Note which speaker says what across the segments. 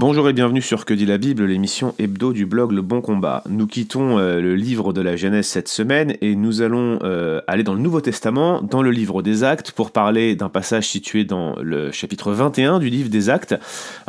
Speaker 1: Bonjour et bienvenue sur Que dit la Bible, l'émission hebdo du blog Le Bon Combat. Nous quittons euh, le livre de la Genèse cette semaine et nous allons euh, aller dans le Nouveau Testament, dans le livre des Actes, pour parler d'un passage situé dans le chapitre 21 du livre des Actes.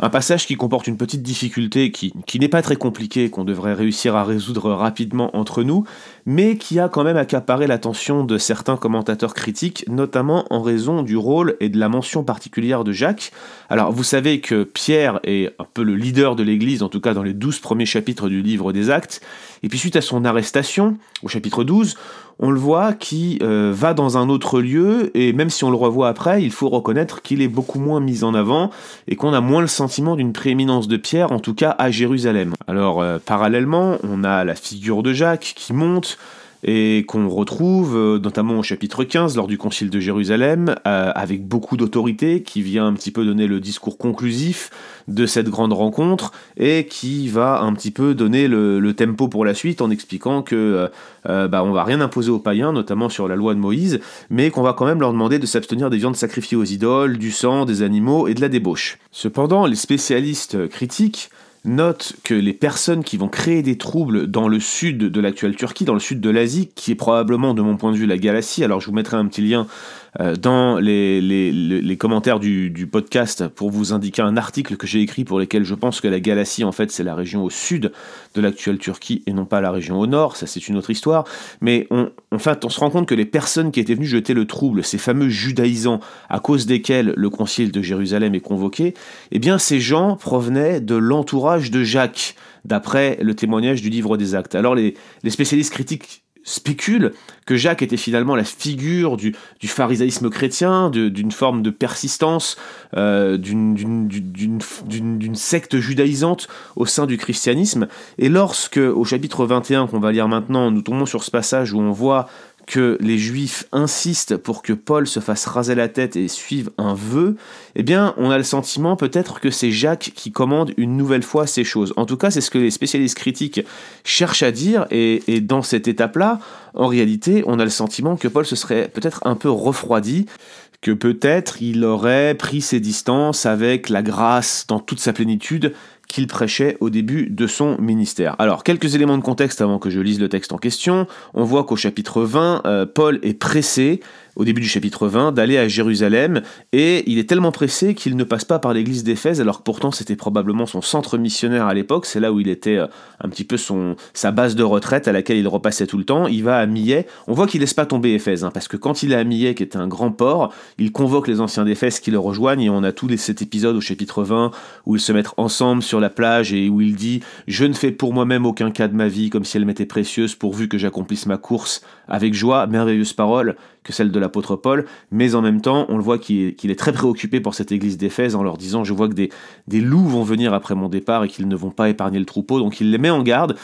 Speaker 1: Un passage qui comporte une petite difficulté qui, qui n'est pas très compliquée, qu'on devrait réussir à résoudre rapidement entre nous, mais qui a quand même accaparé l'attention de certains commentateurs critiques, notamment en raison du rôle et de la mention particulière de Jacques. Alors vous savez que Pierre est le leader de l'Église, en tout cas dans les douze premiers chapitres du livre des Actes. Et puis suite à son arrestation, au chapitre 12, on le voit qui euh, va dans un autre lieu, et même si on le revoit après, il faut reconnaître qu'il est beaucoup moins mis en avant, et qu'on a moins le sentiment d'une prééminence de Pierre, en tout cas à Jérusalem. Alors euh, parallèlement, on a la figure de Jacques qui monte, et qu'on retrouve euh, notamment au chapitre 15 lors du concile de Jérusalem, euh, avec beaucoup d'autorité, qui vient un petit peu donner le discours conclusif de cette grande rencontre, et qui va un petit peu donner le, tempo pour la suite en expliquant que euh, bah, on va rien imposer aux païens, notamment sur la loi de Moïse, mais qu'on va quand même leur demander de s'abstenir des viandes sacrifiées aux idoles, du sang, des animaux et de la débauche. Cependant, les spécialistes critiques note que les personnes qui vont créer des troubles dans le sud de l'actuelle Turquie, dans le sud de l'Asie, qui est probablement de mon point de vue la Galatie, alors je vous mettrai un petit lien dans les, les, commentaires du, du, podcast pour vous indiquer un article que j'ai écrit pour lequel je pense que la Galatie, en fait, c'est la région au sud de l'actuelle Turquie et non pas la région au nord. Ça, c'est une autre histoire. Mais on, en fait, on se rend compte que les personnes qui étaient venues jeter le trouble, ces fameux judaïsants à cause desquels le concile de Jérusalem est convoqué, eh bien, ces gens provenaient de l'entourage de Jacques d'après le témoignage du livre des actes. Alors les, les spécialistes critiques spécule que Jacques était finalement la figure du, du pharisaïsme chrétien, d'une forme de persistance, euh, d'une secte judaïsante au sein du christianisme. Et lorsque, au chapitre 21 qu'on va lire maintenant, nous tombons sur ce passage où on voit que les Juifs insistent pour que Paul se fasse raser la tête et suive un vœu, eh bien, on a le sentiment peut-être que c'est Jacques qui commande une nouvelle fois ces choses. En tout cas, c'est ce que les spécialistes critiques cherchent à dire, et, dans cette étape-là, en réalité, on a le sentiment que Paul se serait peut-être un peu refroidi, que peut-être il aurait pris ses distances avec la grâce dans toute sa plénitude qu'il prêchait au début de son ministère. Alors, quelques éléments de contexte avant que je lise le texte en question. On voit qu'au chapitre 20, euh, Paul est pressé au début du chapitre 20, d'aller à Jérusalem, et il est tellement pressé qu'il ne passe pas par l'église d'Éphèse, alors que pourtant c'était probablement son centre missionnaire à l'époque, c'est là où il était euh, un petit peu son, sa base de retraite à laquelle il repassait tout le temps, il va à Millet, on voit qu'il laisse pas tomber Éphèse, hein, parce que quand il est à Millet, qui est un grand port, il convoque les anciens d'Éphèse qui le rejoignent, et on a tous les, cet épisode au chapitre 20, où ils se mettent ensemble sur la plage, et où il dit « Je ne fais pour moi-même aucun cas de ma vie, comme si elle m'était précieuse, pourvu que j'accomplisse ma course avec joie, merveilleuse parole, que celle de l'apôtre Paul, mais en même temps, on le voit qu'il est, très préoccupé pour cette église d'Éphèse en leur disant Je vois que des, loups vont venir après mon départ et qu'ils ne vont pas épargner le troupeau, donc il les met en garde.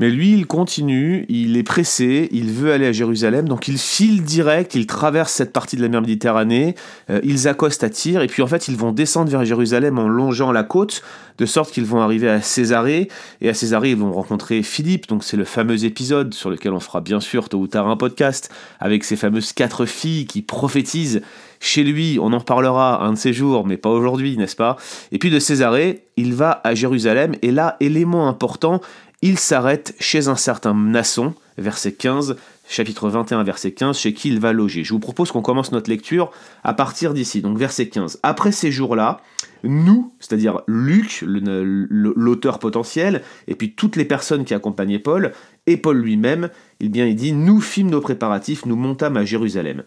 Speaker 1: Mais lui, il continue, il est pressé, il veut aller à Jérusalem, donc il file direct, il traverse cette partie de la mer Méditerranée, euh, ils accostent à Tyr, et puis en fait, ils vont descendre vers Jérusalem en longeant la côte, de sorte qu'ils vont arriver à Césarée, et à Césarée, ils vont rencontrer Philippe, donc c'est le fameux épisode sur lequel on fera bien sûr tôt ou tard un podcast, avec ces fameuses quatre filles qui prophétisent chez lui, on en reparlera un de ces jours, mais pas aujourd'hui, n'est-ce pas? Et puis de Césarée, il va à Jérusalem, et là, élément important, il s'arrête chez un certain Nasson, verset 15, chapitre 21, verset 15, chez qui il va loger. Je vous propose qu'on commence notre lecture à partir d'ici, donc verset 15. Après ces jours-là, nous, c'est-à-dire Luc, l'auteur potentiel, et puis toutes les personnes qui accompagnaient Paul, et Paul lui-même, eh bien, il dit Nous fîmes nos préparatifs, nous montâmes à Jérusalem.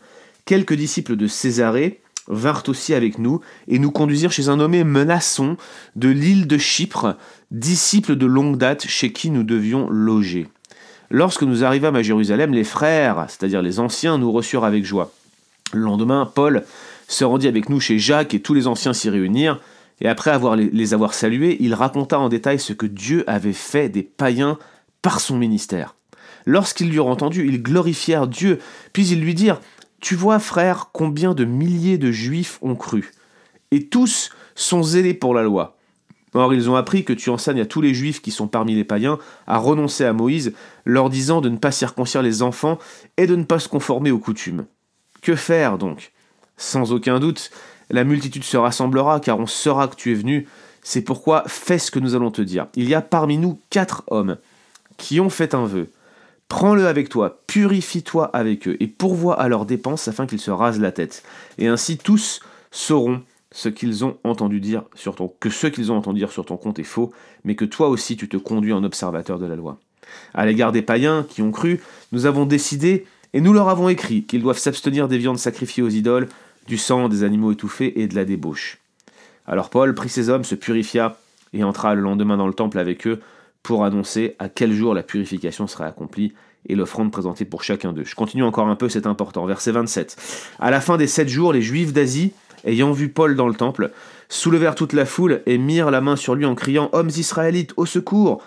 Speaker 1: Quelques disciples de Césarée vinrent aussi avec nous et nous conduisirent chez un nommé Menasson de l'île de Chypre, disciple de longue date chez qui nous devions loger. Lorsque nous arrivâmes à Jérusalem, les frères, c'est-à-dire les anciens, nous reçurent avec joie. Le lendemain, Paul se rendit avec nous chez Jacques et tous les anciens s'y réunirent, et après les avoir salués, il raconta en détail ce que Dieu avait fait des païens par son ministère. Lorsqu'ils lui eurent entendu, ils glorifièrent Dieu, puis ils lui dirent Tu vois, frère, combien de milliers de juifs ont cru, et tous sont zélés pour la loi. Or, ils ont appris que tu enseignes à tous les juifs qui sont parmi les païens à renoncer à Moïse, leur disant de ne pas circoncire les enfants et de ne pas se conformer aux coutumes. Que faire donc? Sans aucun doute, la multitude se rassemblera, car on saura que tu es venu. C'est pourquoi fais ce que nous allons te dire. Il y a parmi nous quatre hommes qui ont fait un vœu. Prends-le avec toi, purifie-toi avec eux, et pourvois à leurs dépenses afin qu'ils se rasent la tête. Et ainsi tous sauront ce qu'ils ont entendu dire sur ton, que ce qu'ils ont entendu dire sur ton compte est faux, mais que toi aussi tu te conduis en observateur de la loi. À l'égard des païens qui ont cru, nous avons décidé et nous leur avons écrit qu'ils doivent s'abstenir des viandes sacrifiées aux idoles, du sang des animaux étouffés et de la débauche. Alors Paul prit ses hommes, se purifia et entra le lendemain dans le temple avec eux pour annoncer à quel jour la purification serait accomplie et l'offrande présentée pour chacun d'eux. Je continue encore un peu, c'est important. Verset 27. À la fin des sept jours, les Juifs d'Asie ayant vu Paul dans le temple, soulevèrent toute la foule et mirent la main sur lui en criant Hommes israélites, au secours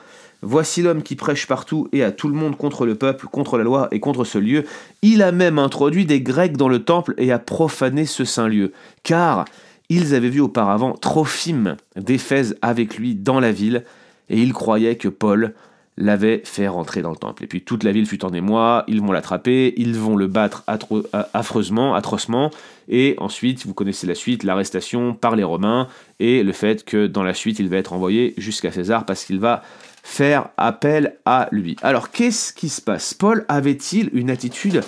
Speaker 1: Voici l'homme qui prêche partout et à tout le monde contre le peuple, contre la loi et contre ce lieu. Il a même introduit des Grecs dans le temple et a profané ce saint lieu. Car ils avaient vu auparavant Trophime d'Éphèse avec lui dans la ville, et ils croyaient que Paul l'avait fait rentrer dans le temple. Et puis toute la ville fut en émoi, ils vont l'attraper, ils vont le battre affreusement, atrocement, et ensuite, vous connaissez la suite, l'arrestation par les Romains, et le fait que dans la suite, il va être envoyé jusqu'à César parce qu'il va faire appel à lui. Alors qu'est-ce qui se passe? Paul avait-il une attitude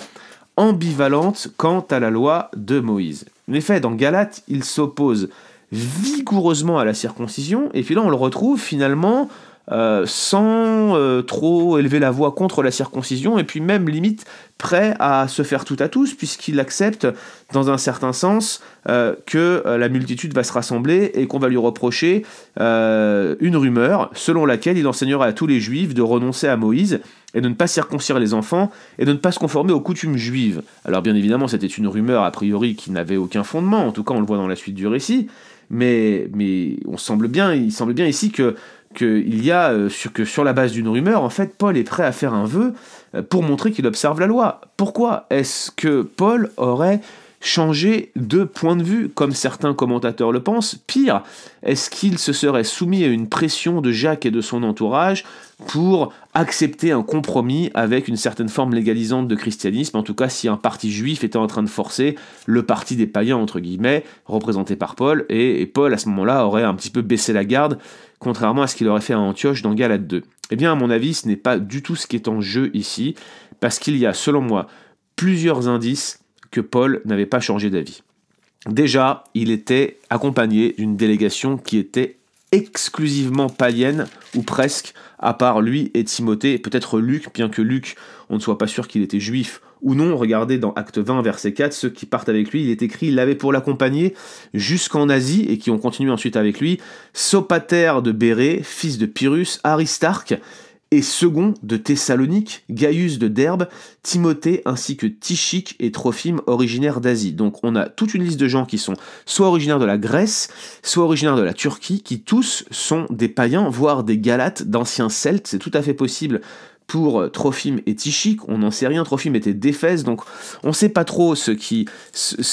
Speaker 1: ambivalente quant à la loi de Moïse? En effet, dans Galate, il s'oppose vigoureusement à la circoncision, et puis là on le retrouve finalement euh, sans euh, trop élever la voix contre la circoncision, et puis même limite prêt à se faire tout à tous, puisqu'il accepte dans un certain sens euh, que la multitude va se rassembler et qu'on va lui reprocher une rumeur selon laquelle il enseignera à tous les juifs de renoncer à Moïse et de ne pas circoncire les enfants et de ne pas se conformer aux coutumes juives. Alors bien évidemment c'était une rumeur a priori qui n'avait aucun fondement, en tout cas on le voit dans la suite du récit, mais, mais on semble bien, il semble bien ici que qu'il y a euh, sur, la base d'une rumeur, en fait, Paul est prêt à faire un vœu euh, pour montrer qu'il observe la loi. Pourquoi est-ce que Paul aurait changé de point de vue, comme certains commentateurs le pensent? Pire, est-ce qu'il se serait soumis à une pression de Jacques et de son entourage pour accepter un compromis avec une certaine forme légalisante de christianisme, en tout cas si un parti juif était en train de forcer le parti des païens, entre guillemets, représenté par Paul, et Paul à ce moment-là aurait un petit peu baissé la garde contrairement à ce qu'il aurait fait à Antioche dans Galate 2. Eh bien, à mon avis, ce n'est pas du tout ce qui est en jeu ici, parce qu'il y a, selon moi, plusieurs indices que Paul n'avait pas changé d'avis. Déjà, il était accompagné d'une délégation qui était exclusivement païenne, ou presque, à part lui et Timothée, peut-être Luc, bien que Luc, on ne soit pas sûr qu'il était juif ou non. Regardez dans Acte 20, verset 4, ceux qui partent avec lui, il est écrit, il avait pour l'accompagner jusqu'en Asie et qui ont continué ensuite avec lui, Sopater de Bérée, fils de Pyrrhus, Aristarque, et second de Thessalonique, Gaius de Derbe, Timothée ainsi que Tichique et Trophime originaires d'Asie. Donc on a toute une liste de gens qui sont soit originaires de la Grèce, soit originaires de la Turquie, qui tous sont des païens, voire des Galates, d'anciens Celtes. C'est tout à fait possible pour Trophime et Tichique, on n'en sait rien, Trophime était d'Éphèse, donc on ne sait pas trop ce qui,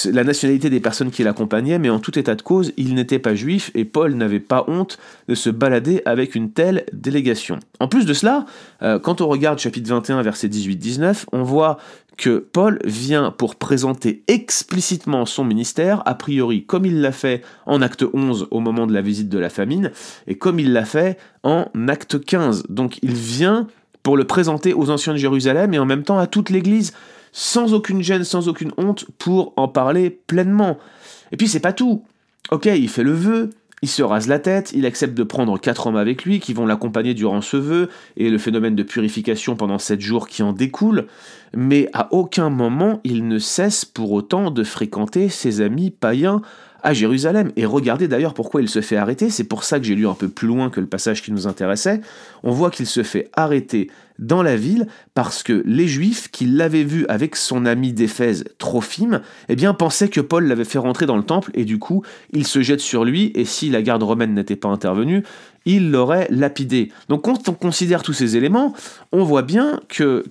Speaker 1: la nationalité des personnes qui l'accompagnaient, mais en tout état de cause, il n'était pas juif et Paul n'avait pas honte de se balader avec une telle délégation. En plus de cela, euh, quand on regarde chapitre 21, verset 18-19, on voit que Paul vient pour présenter explicitement son ministère, a priori comme il l'a fait en acte 11 au moment de la visite de la famine, et comme il l'a fait en acte 15. Donc il vient pour le présenter aux anciens de Jérusalem et en même temps à toute l'Église, sans aucune gêne, sans aucune honte, pour en parler pleinement. Et puis c'est pas tout. Ok, il fait le vœu, il se rase la tête, il accepte de prendre quatre hommes avec lui qui vont l'accompagner durant ce vœu et le phénomène de purification pendant sept jours qui en découle, mais à aucun moment il ne cesse pour autant de fréquenter ses amis païens à Jérusalem. Et regardez d'ailleurs pourquoi il se fait arrêter, c'est pour ça que j'ai lu un peu plus loin que le passage qui nous intéressait. On voit qu'il se fait arrêter dans la ville parce que les Juifs qui l'avaient vu avec son ami d'Éphèse, Trophime, eh bien pensaient que Paul l'avait fait rentrer dans le temple et du coup ils se jettent sur lui et si la garde romaine n'était pas intervenue, il l'aurait lapidé. Donc quand on considère tous ces éléments, on voit bien que,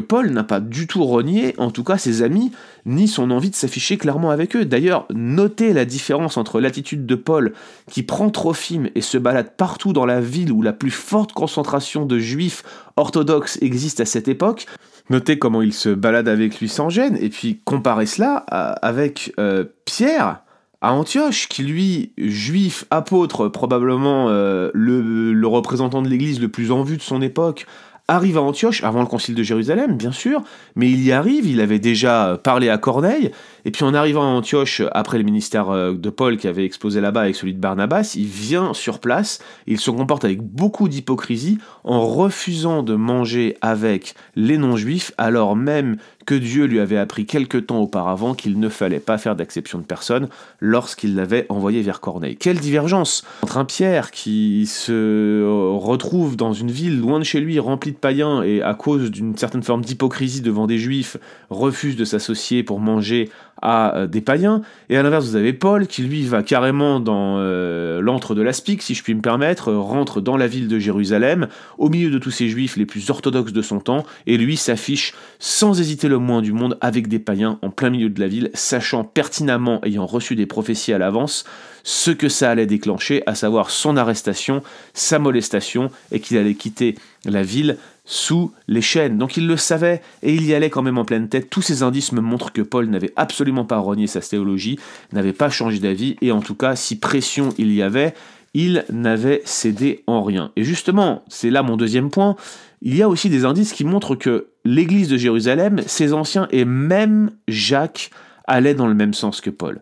Speaker 1: Paul n'a pas du tout renié, en tout cas ses amis, ni son envie de s'afficher clairement avec eux. D'ailleurs, notez la différence entre l'attitude de Paul, qui prend Trophime et se balade partout dans la ville où la plus forte concentration de juifs orthodoxes existe à cette époque. Notez comment il se balade avec lui sans gêne, et puis comparez cela avec euh, Pierre, à Antioche, qui lui, juif, apôtre, probablement euh, le, représentant de l'Église le plus en vue de son époque, arrive à Antioche, avant le concile de Jérusalem, bien sûr, mais il y arrive, il avait déjà parlé à Corneille, et puis en arrivant à Antioche, après le ministère euh, de Paul qui avait explosé là-bas avec celui de Barnabas, il vient sur place, il se comporte avec beaucoup d'hypocrisie en refusant de manger avec les non-juifs, alors même que Dieu lui avait appris quelque temps auparavant qu'il ne fallait pas faire d'acception de personne lorsqu'il l'avait envoyé vers Corneille. Quelle divergence entre un Pierre qui se retrouve dans une ville loin de chez lui, remplie de païens, et à cause d'une certaine forme d'hypocrisie devant des juifs, refuse de s'associer pour manger à euh, des païens. Et à l'inverse, vous avez Paul qui lui va carrément dans euh, l'antre de l'Aspic, si je puis me permettre, rentre dans la ville de Jérusalem, au milieu de tous ces juifs les plus orthodoxes de son temps, et lui s'affiche sans hésiter le moins du monde avec des païens en plein milieu de la ville, sachant pertinemment, ayant reçu des prophéties à l'avance, ce que ça allait déclencher, à savoir son arrestation, sa molestation, et qu'il allait quitter la ville sous les chaînes. Donc il le savait et il y allait quand même en pleine tête. Tous ces indices me montrent que Paul n'avait absolument pas renié sa théologie, n'avait pas changé d'avis et en tout cas, si pression il y avait, il n'avait cédé en rien. Et justement, c'est là mon deuxième point, il y a aussi des indices qui montrent que l'église de Jérusalem, ses anciens et même Jacques allaient dans le même sens que Paul.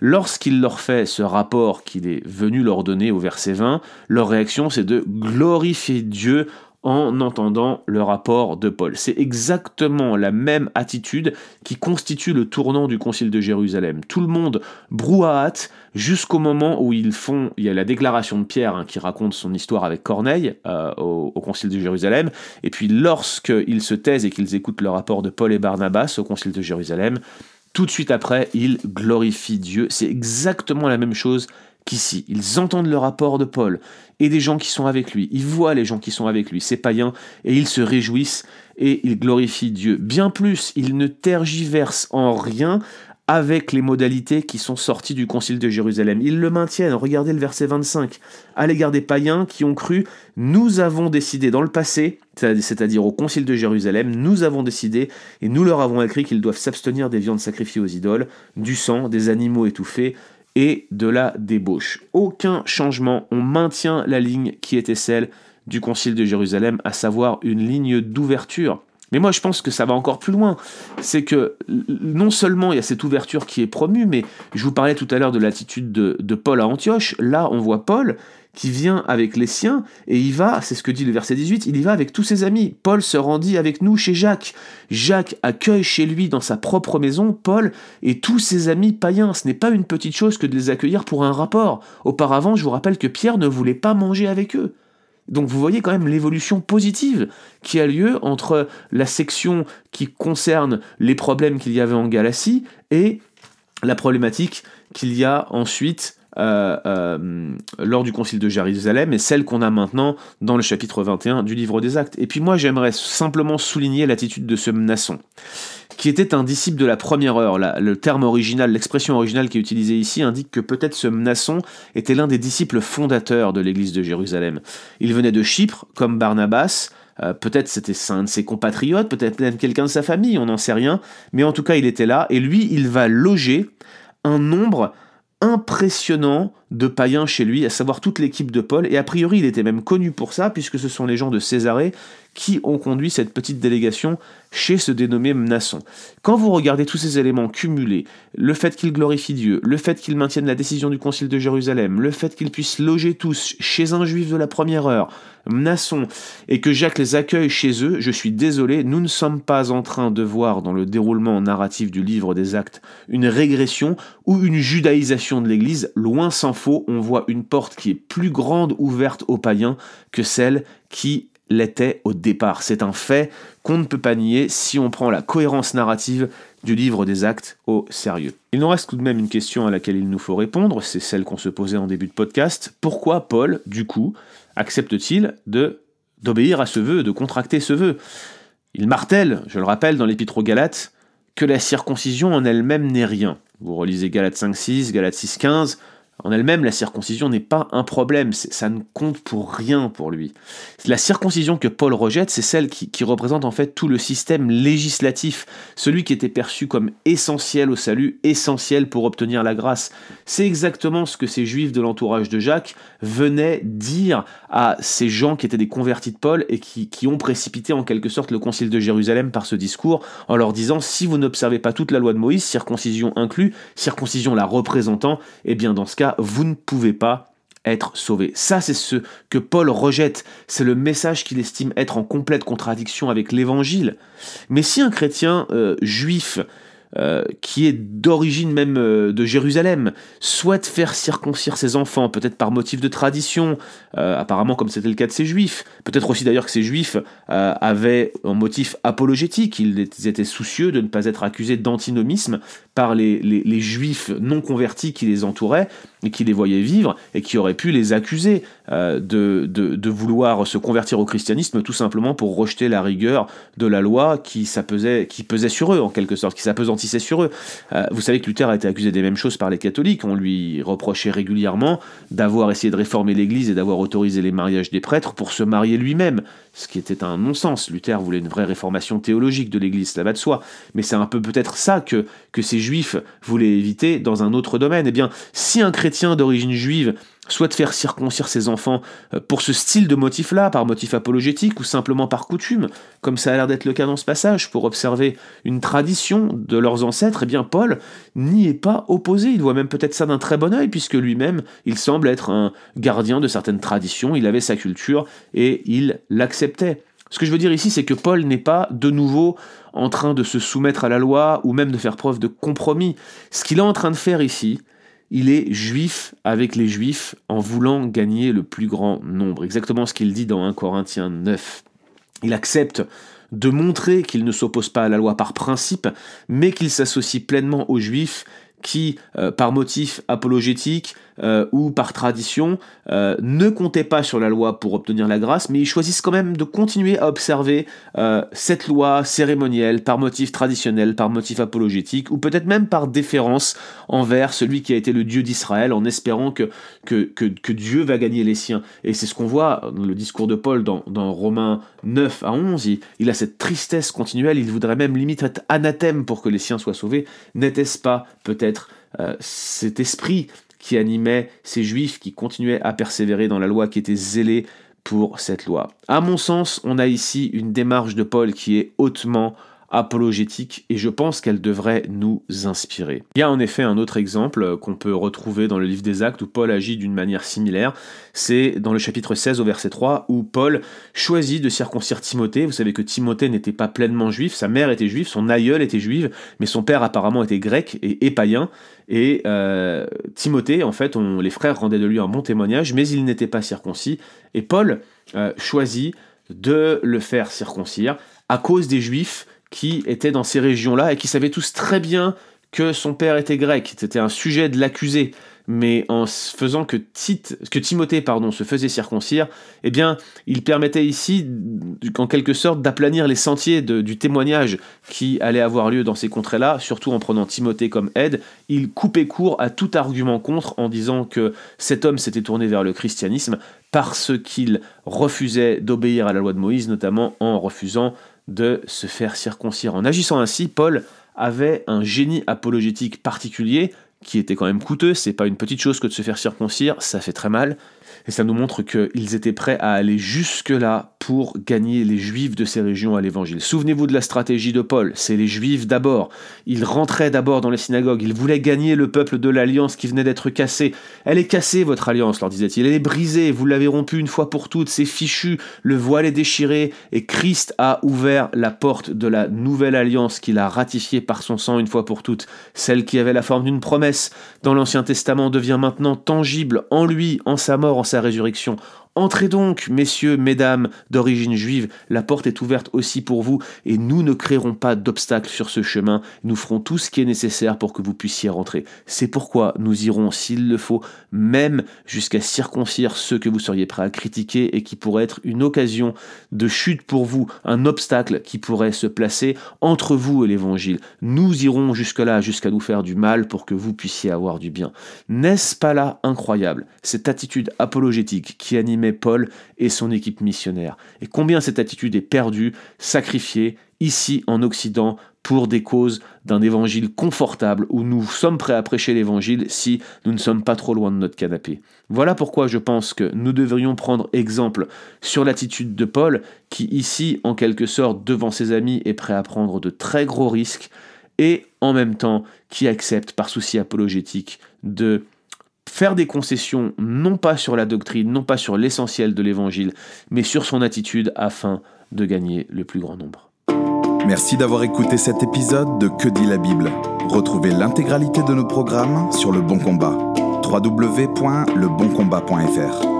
Speaker 1: Lorsqu'il leur fait ce rapport qu'il est venu leur donner au verset 20, leur réaction c'est de glorifier Dieu en entendant le rapport de Paul. C'est exactement la même attitude qui constitue le tournant du concile de Jérusalem. Tout le monde brouhahat jusqu'au moment où ils font, il y a la déclaration de Pierre hein, qui raconte son histoire avec Corneille euh, au, au, concile de Jérusalem, et puis lorsqu'ils se taisent et qu'ils écoutent le rapport de Paul et Barnabas au concile de Jérusalem, tout de suite après, ils glorifient Dieu. C'est exactement la même chose qu'ici. Ils entendent le rapport de Paul et des gens qui sont avec lui. Ils voient les gens qui sont avec lui, ces païens, et ils se réjouissent et ils glorifient Dieu. Bien plus, ils ne tergiversent en rien avec les modalités qui sont sorties du concile de Jérusalem. Ils le maintiennent, regardez le verset 25, à l'égard des païens qui ont cru, nous avons décidé dans le passé, c'est-à-dire au concile de Jérusalem, nous avons décidé et nous leur avons écrit qu'ils doivent s'abstenir des viandes sacrifiées aux idoles, du sang, des animaux étouffés, et de la débauche. Aucun changement, on maintient la ligne qui était celle du Concile de Jérusalem, à savoir une ligne d'ouverture. Mais moi je pense que ça va encore plus loin. C'est que non seulement il y a cette ouverture qui est promue, mais je vous parlais tout à l'heure de l'attitude de, Paul à Antioche. Là on voit Paul qui vient avec les siens, et il va, c'est ce que dit le verset 18, il y va avec tous ses amis. Paul se rendit avec nous chez Jacques. Jacques accueille chez lui dans sa propre maison Paul et tous ses amis païens. Ce n'est pas une petite chose que de les accueillir pour un rapport. Auparavant, je vous rappelle que Pierre ne voulait pas manger avec eux. Donc vous voyez quand même l'évolution positive qui a lieu entre la section qui concerne les problèmes qu'il y avait en Galatie et la problématique qu'il y a ensuite euh, euh, lors du concile de Jérusalem et celle qu'on a maintenant dans le chapitre 21 du livre des actes. Et puis moi j'aimerais simplement souligner l'attitude de ce Mnasson, qui était un disciple de la première heure. le terme original, l'expression originale qui est utilisée ici indique que peut-être ce Mnasson était l'un des disciples fondateurs de l'église de Jérusalem. Il venait de Chypre, comme Barnabas, euh, peut-être c'était un de ses compatriotes, peut-être même quelqu'un de sa famille, on n'en sait rien, mais en tout cas il était là, et lui il va loger un nombre impressionnant de païens chez lui, à savoir toute l'équipe de Paul, et a priori il était même connu pour ça, puisque ce sont les gens de Césarée qui ont conduit cette petite délégation chez ce dénommé Mnasson. Quand vous regardez tous ces éléments cumulés, le fait qu'il glorifie Dieu, le fait qu'il maintienne la décision du Concile de Jérusalem, le fait qu'ils puissent loger tous chez un juif de la première heure, Mnasson, et que Jacques les accueille chez eux, je suis désolé, nous ne sommes pas en train de voir dans le déroulement narratif du livre des actes une régression ou une judaïsation de l'Église, loin s'en faut, on voit une porte qui est plus grande ouverte aux païens que celle qui l'était au départ. C'est un fait qu'on ne peut pas nier si on prend la cohérence narrative du livre des actes au sérieux. Il nous reste tout de même une question à laquelle il nous faut répondre, c'est celle qu'on se posait en début de podcast. Pourquoi Paul, du coup, accepte-t-il de d'obéir à ce vœu, de contracter ce vœu? Il martèle, je le rappelle dans l'Épître aux Galates, que la circoncision en elle-même n'est rien. Vous relisez Galates 5.6, Galates 6.15, en elle-même, la circoncision n'est pas un problème, ça ne compte pour rien pour lui. La circoncision que Paul rejette, c'est celle qui, représente en fait tout le système législatif, celui qui était perçu comme essentiel au salut, essentiel pour obtenir la grâce. C'est exactement ce que ces juifs de l'entourage de Jacques venaient dire à ces gens qui étaient des convertis de Paul et qui, ont précipité en quelque sorte le concile de Jérusalem par ce discours en leur disant si vous n'observez pas toute la loi de Moïse, circoncision inclus, circoncision la représentant, eh bien dans ce cas vous ne pouvez pas être sauvé. Ça, c'est ce que Paul rejette. C'est le message qu'il estime être en complète contradiction avec l'évangile. Mais si un chrétien euh, juif euh, qui est d'origine même euh, de Jérusalem, souhaite faire circoncire ses enfants, peut-être par motif de tradition, apparemment comme c'était le cas de ces juifs, peut-être aussi d'ailleurs que ces juifs avaient un motif apologétique, ils étaient soucieux de ne pas être accusés d'antinomisme par les, juifs non convertis qui les entouraient qui les voyaient vivre et qui auraient pu les accuser de, de, de, vouloir se convertir au christianisme tout simplement pour rejeter la rigueur de la loi qui, pesait, qui pesait sur eux en quelque sorte, qui s'appesantit c'est sur eux. Euh, vous savez que Luther a été accusé des mêmes choses par les catholiques. On lui reprochait régulièrement d'avoir essayé de réformer l'Église et d'avoir autorisé les mariages des prêtres pour se marier lui-même, ce qui était un non-sens. Luther voulait une vraie réformation théologique de l'Église, cela va de soi. Mais c'est un peu peut-être ça que, que ces juifs voulaient éviter dans un autre domaine. Eh bien, si un chrétien d'origine juive souhaite faire circoncire ses enfants euh, pour ce style de motif-là, par motif apologétique ou simplement par coutume, comme ça a l'air d'être le cas dans ce passage, pour observer une tradition de leurs ancêtres, eh bien Paul n'y est pas opposé, il voit même peut-être ça d'un très bon oeil, puisque lui-même, il semble être un gardien de certaines traditions, il avait sa culture et il l'acceptait. Ce que je veux dire ici, c'est que Paul n'est pas de nouveau en train de se soumettre à la loi ou même de faire preuve de compromis. Ce qu'il est en train de faire ici, il est juif avec les juifs en voulant gagner le plus grand nombre. Exactement ce qu'il dit dans 1 Corinthiens 9. Il accepte de montrer qu'il ne s'oppose pas à la loi par principe, mais qu'il s'associe pleinement aux juifs qui, euh, par motif apologétique, euh, ou par tradition euh, ne comptaient pas sur la loi pour obtenir la grâce, mais ils choisissent quand même de continuer à observer euh, cette loi cérémonielle par motif traditionnel, par motif apologétique, ou peut-être même par déférence envers celui qui a été le Dieu d'Israël, en espérant que, que, que, Dieu va gagner les siens. Et c'est ce qu'on voit dans le discours de Paul dans, dans Romains 9 à 11, il, il a cette tristesse continuelle, il voudrait même limite être anathème pour que les siens soient sauvés. N'était-ce pas peut-être cet esprit qui animait ces juifs qui continuaient à persévérer dans la loi, qui étaient zélés pour cette loi. À mon sens, on a ici une démarche de Paul qui est hautement apologétique et je pense qu'elle devrait nous inspirer. Il y a en effet un autre exemple qu'on peut retrouver dans le livre des Actes où Paul agit d'une manière similaire. C'est dans le chapitre 16 au verset 3 où Paul choisit de circoncire Timothée. Vous savez que Timothée n'était pas pleinement juif, sa mère était juive, son aïeul était juive, mais son père apparemment était grec et, païen. Et euh, Timothée, en fait, les frères rendaient de lui un bon témoignage, mais il n'était pas circoncis. Et Paul euh, choisit de le faire circoncire à cause des juifs qui étaient dans ces régions-là et qui savaient tous très bien que son père était grec. C'était un sujet de l'accuser. Mais en faisant que, que Timothée pardon, se faisait circoncire, eh bien, il permettait ici, en quelque sorte, d'aplanir les sentiers du témoignage qui allait avoir lieu dans ces contrées-là, surtout en prenant Timothée comme aide. Il coupait court à tout argument contre en disant que cet homme s'était tourné vers le christianisme parce qu'il refusait d'obéir à la loi de Moïse, notamment en refusant de se faire circoncire. En agissant ainsi, Paul avait un génie apologétique particulier qui était quand même coûteux, c'est pas une petite chose que de se faire circoncire, ça fait très mal, et ça nous montre qu'ils étaient prêts à aller jusque-là pour gagner les juifs de ces régions à l'évangile. Souvenez-vous de la stratégie de Paul, c'est les juifs d'abord. Il rentrait d'abord dans les synagogues, il voulait gagner le peuple de l'alliance qui venait d'être cassée. Elle est cassée, votre alliance, leur disait-il, elle est brisée, vous l'avez rompue une fois pour toutes, c'est fichu, le voile est déchiré, et Christ a ouvert la porte de la nouvelle alliance qu'il a ratifiée par son sang une fois pour toutes. Celle qui avait la forme d'une promesse dans l'Ancien Testament devient maintenant tangible en lui, en sa mort, en sa résurrection, Entrez donc, messieurs, mesdames d'origine juive, la porte est ouverte aussi pour vous, et nous ne créerons pas d'obstacles sur ce chemin, nous ferons tout ce qui est nécessaire pour que vous puissiez rentrer. C'est pourquoi nous irons, s'il le faut, même jusqu'à circoncire ceux que vous seriez prêts à critiquer et qui pourraient être une occasion de chute pour vous, un obstacle qui pourrait se placer entre vous et l'évangile. Nous irons jusque-là, jusqu'à nous faire du mal pour que vous puissiez avoir du bien. N'est-ce pas là incroyable, cette attitude apologétique qui Paul et son équipe missionnaire Et combien cette attitude est perdue, sacrifiée, ici en Occident, pour des causes d'un évangile confortable où nous sommes prêts à prêcher l'évangile si nous ne sommes pas trop loin de notre canapé. Voilà pourquoi je pense que nous devrions prendre exemple sur l'attitude de Paul qui ici, en quelque sorte, devant ses amis, est prêt à prendre de très gros risques et en même temps qui accepte par souci apologétique de faire des concessions non pas sur la doctrine, non pas sur l'essentiel de l'évangile, mais sur son attitude afin de gagner le plus grand nombre.
Speaker 2: Merci d'avoir écouté cet épisode de Que dit la Bible. Retrouvez l'intégralité de nos programmes sur Le Bon Combat. www.leboncombat.fr